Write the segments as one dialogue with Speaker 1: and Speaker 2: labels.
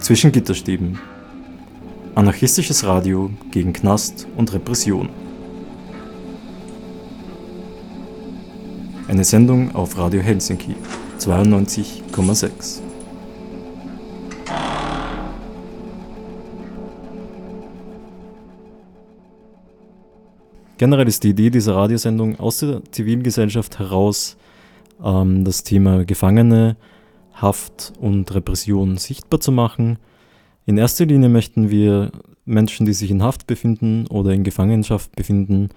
Speaker 1: Zwischen Gitterstäben. Anarchistisches Radio gegen Knast und Repression. Eine Sendung auf Radio Helsinki 92,6. Generell ist die Idee dieser Radiosendung aus der Zivilgesellschaft heraus, ähm, das Thema Gefangene, Haft und Repression sichtbar zu machen. In erster Linie möchten wir Menschen, die sich in Haft befinden oder in Gefangenschaft befinden,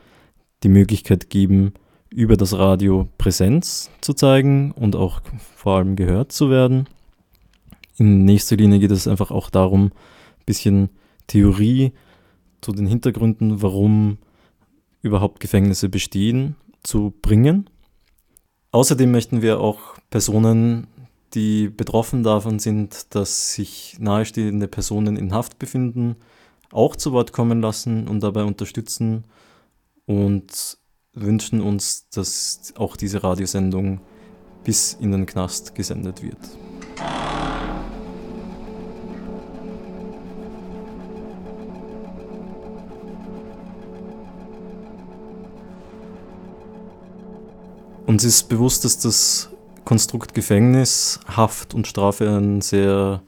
Speaker 1: die Möglichkeit geben, über das Radio Präsenz zu zeigen und auch vor allem gehört zu werden. In nächster Linie geht es einfach auch darum, ein bisschen Theorie zu den Hintergründen, warum überhaupt Gefängnisse bestehen, zu bringen. Außerdem möchten wir auch Personen, die betroffen davon sind, dass sich nahestehende Personen in Haft befinden, auch zu Wort kommen lassen und dabei unterstützen und wünschen uns, dass auch diese Radiosendung bis in den Knast gesendet wird. Uns ist bewusst, dass das Konstrukt Gefängnis, Haft und Strafe ein sehr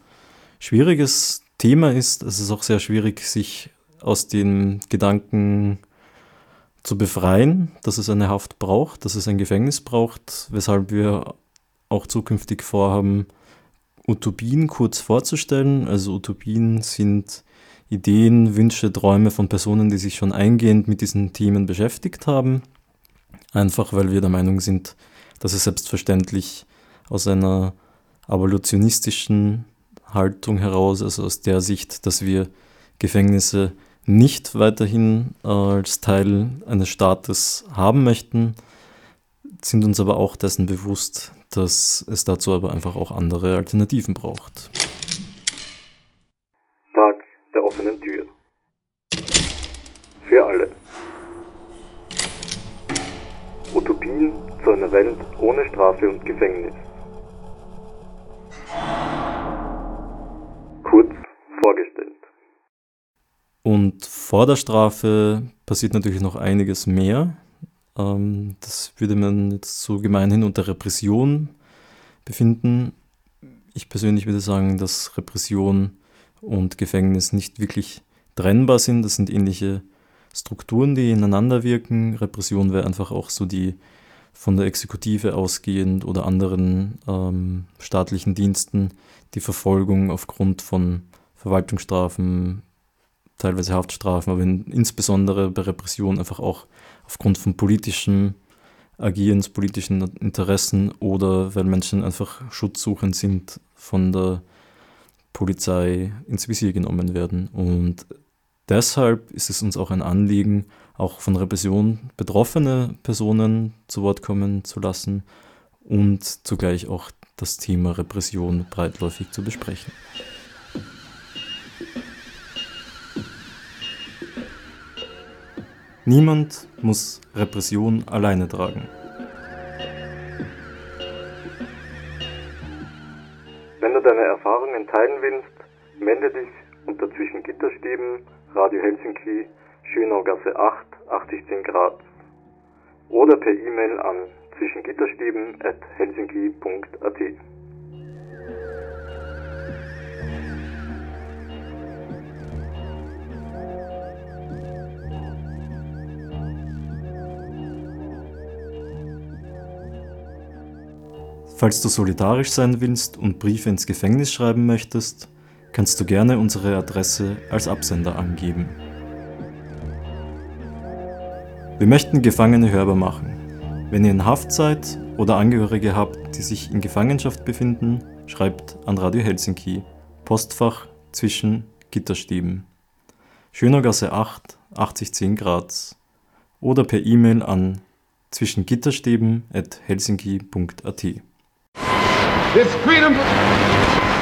Speaker 1: schwieriges Thema ist. Es ist auch sehr schwierig, sich aus den Gedanken zu befreien, dass es eine Haft braucht, dass es ein Gefängnis braucht, weshalb wir auch zukünftig vorhaben, Utopien kurz vorzustellen. Also Utopien sind Ideen, Wünsche, Träume von Personen, die sich schon eingehend mit diesen Themen beschäftigt haben. Einfach weil wir der Meinung sind, dass es selbstverständlich aus einer abolitionistischen Haltung heraus, also aus der Sicht, dass wir Gefängnisse nicht weiterhin äh, als Teil eines Staates haben möchten, sind uns aber auch dessen bewusst, dass es dazu aber einfach auch andere Alternativen braucht.
Speaker 2: Tag der offenen Tür. Für alle. Zu einer Welt ohne Strafe und Gefängnis. Kurz vorgestellt.
Speaker 1: Und vor der Strafe passiert natürlich noch einiges mehr. Ähm, das würde man jetzt so gemeinhin unter Repression befinden. Ich persönlich würde sagen, dass Repression und Gefängnis nicht wirklich trennbar sind. Das sind ähnliche Strukturen, die ineinander wirken. Repression wäre einfach auch so die von der Exekutive ausgehend oder anderen ähm, staatlichen Diensten die Verfolgung aufgrund von Verwaltungsstrafen, teilweise Haftstrafen, aber in, insbesondere bei Repression einfach auch aufgrund von politischen Agierens, politischen Interessen oder weil Menschen einfach schutzsuchend sind, von der Polizei ins Visier genommen werden. Und deshalb ist es uns auch ein Anliegen, auch von Repression betroffene Personen zu Wort kommen zu lassen und zugleich auch das Thema Repression breitläufig zu besprechen. Niemand muss Repression alleine tragen.
Speaker 2: Wenn du deine Erfahrungen teilen willst, melde dich unter zwischen Gitterstäben Radio Helsinki Schönaugasse 8 8010 Grad oder per E-Mail an zwischengitterstäben at helsinki.at.
Speaker 1: Falls du solidarisch sein willst und Briefe ins Gefängnis schreiben möchtest, kannst du gerne unsere Adresse als Absender angeben. Wir möchten Gefangene hörbar machen. Wenn ihr in Haft seid oder Angehörige habt, die sich in Gefangenschaft befinden, schreibt an Radio Helsinki, Postfach zwischen Gitterstäben. Schönergasse 8, 8010 Graz oder per E-Mail an zwischen Gitterstäben at.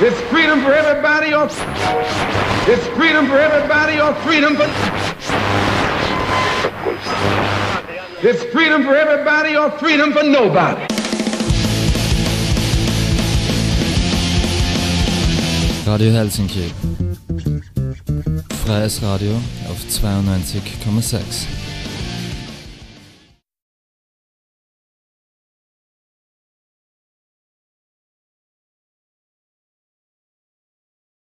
Speaker 3: It's freedom. For everybody or it's freedom for everybody or freedom for It's freedom for everybody or freedom for nobody.
Speaker 4: Radio Helsinki. Freies Radio auf 92,6.